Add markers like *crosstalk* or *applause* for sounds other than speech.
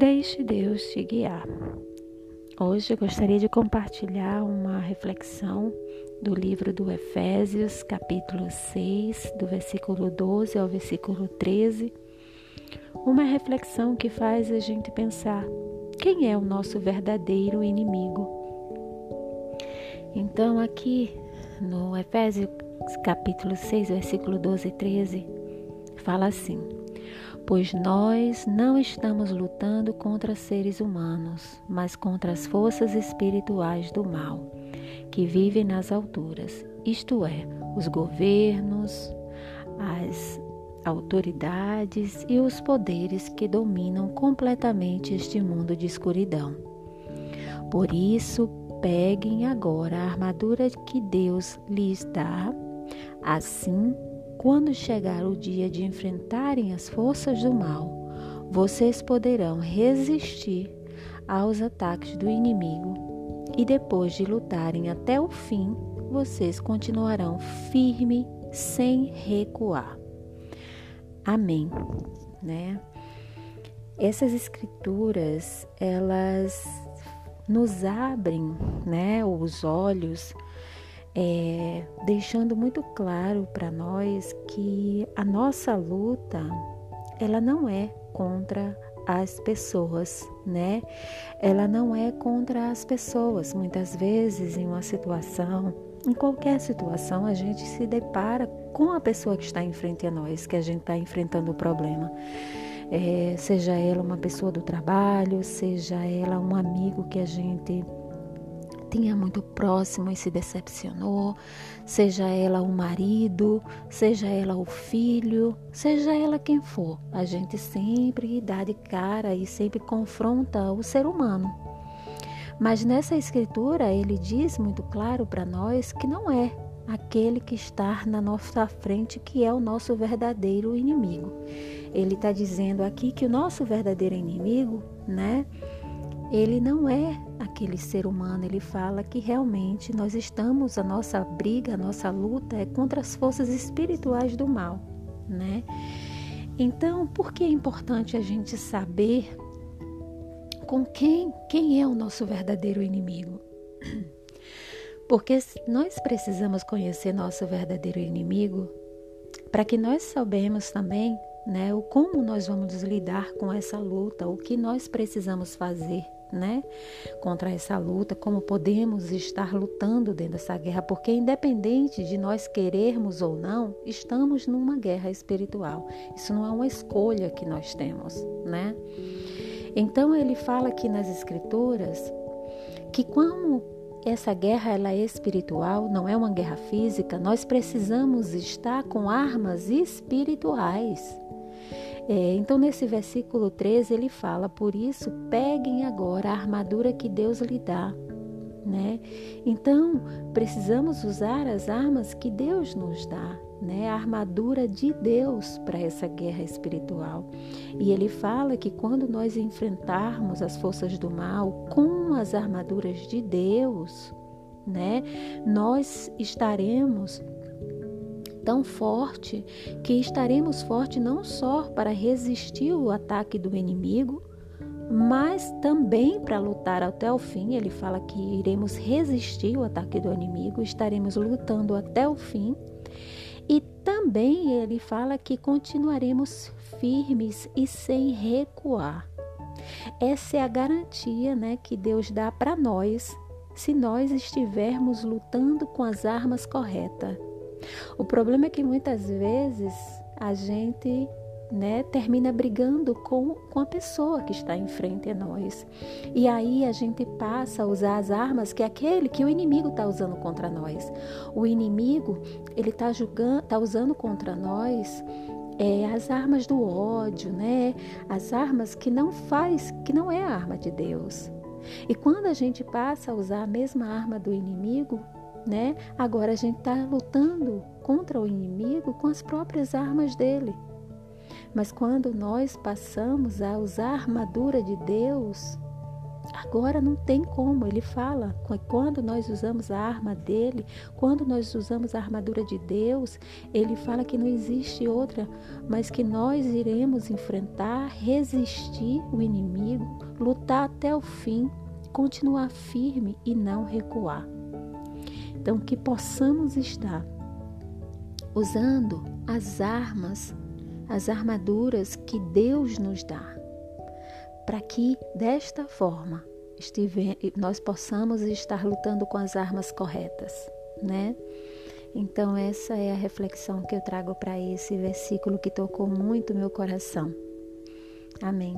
Deixe Deus te guiar. Hoje eu gostaria de compartilhar uma reflexão do livro do Efésios, capítulo 6, do versículo 12 ao versículo 13. Uma reflexão que faz a gente pensar quem é o nosso verdadeiro inimigo. Então, aqui no Efésios, capítulo 6, versículo 12 e 13, fala assim pois nós não estamos lutando contra seres humanos, mas contra as forças espirituais do mal, que vivem nas alturas, isto é, os governos, as autoridades e os poderes que dominam completamente este mundo de escuridão. Por isso, peguem agora a armadura que Deus lhes dá, assim quando chegar o dia de enfrentarem as forças do mal, vocês poderão resistir aos ataques do inimigo e depois de lutarem até o fim, vocês continuarão firme sem recuar. Amém, né? Essas escrituras, elas nos abrem, né, os olhos é, deixando muito claro para nós que a nossa luta ela não é contra as pessoas, né? Ela não é contra as pessoas. Muitas vezes, em uma situação, em qualquer situação, a gente se depara com a pessoa que está em frente a nós, que a gente está enfrentando o problema. É, seja ela uma pessoa do trabalho, seja ela um amigo que a gente tinha muito próximo e se decepcionou, seja ela o marido, seja ela o filho, seja ela quem for, a gente sempre dá de cara e sempre confronta o ser humano. Mas nessa escritura ele diz muito claro para nós que não é aquele que está na nossa frente que é o nosso verdadeiro inimigo. Ele está dizendo aqui que o nosso verdadeiro inimigo, né? Ele não é aquele ser humano, ele fala que realmente nós estamos, a nossa briga, a nossa luta é contra as forças espirituais do mal, né? Então, por que é importante a gente saber com quem, quem é o nosso verdadeiro inimigo? *clears throat* Porque nós precisamos conhecer nosso verdadeiro inimigo para que nós saibamos também né, o como nós vamos lidar com essa luta, o que nós precisamos fazer né, contra essa luta, como podemos estar lutando dentro dessa guerra, porque independente de nós querermos ou não, estamos numa guerra espiritual. Isso não é uma escolha que nós temos, né? Então ele fala aqui nas escrituras que como essa guerra ela é espiritual, não é uma guerra física, nós precisamos estar com armas espirituais. É, então, nesse versículo 13, ele fala: Por isso, peguem agora a armadura que Deus lhe dá. Né? Então, precisamos usar as armas que Deus nos dá, né? a armadura de Deus para essa guerra espiritual. E ele fala que quando nós enfrentarmos as forças do mal com as armaduras de Deus, né? nós estaremos tão forte que estaremos fortes não só para resistir o ataque do inimigo, mas também para lutar até o fim. Ele fala que iremos resistir o ataque do inimigo, estaremos lutando até o fim. E também ele fala que continuaremos firmes e sem recuar. Essa é a garantia né, que Deus dá para nós se nós estivermos lutando com as armas corretas. O problema é que muitas vezes a gente né, termina brigando com, com a pessoa que está em frente a nós. E aí a gente passa a usar as armas que é aquele que o inimigo está usando contra nós. O inimigo, ele está está usando contra nós é, as armas do ódio, né? As armas que não faz, que não é a arma de Deus. E quando a gente passa a usar a mesma arma do inimigo, né? Agora a gente está lutando contra o inimigo com as próprias armas dele. Mas quando nós passamos a usar a armadura de Deus, Agora não tem como, ele fala, quando nós usamos a arma dele, quando nós usamos a armadura de Deus, ele fala que não existe outra, mas que nós iremos enfrentar, resistir o inimigo, lutar até o fim, continuar firme e não recuar. Então, que possamos estar usando as armas, as armaduras que Deus nos dá, para que desta forma nós possamos estar lutando com as armas corretas, né? Então, essa é a reflexão que eu trago para esse versículo que tocou muito meu coração. Amém.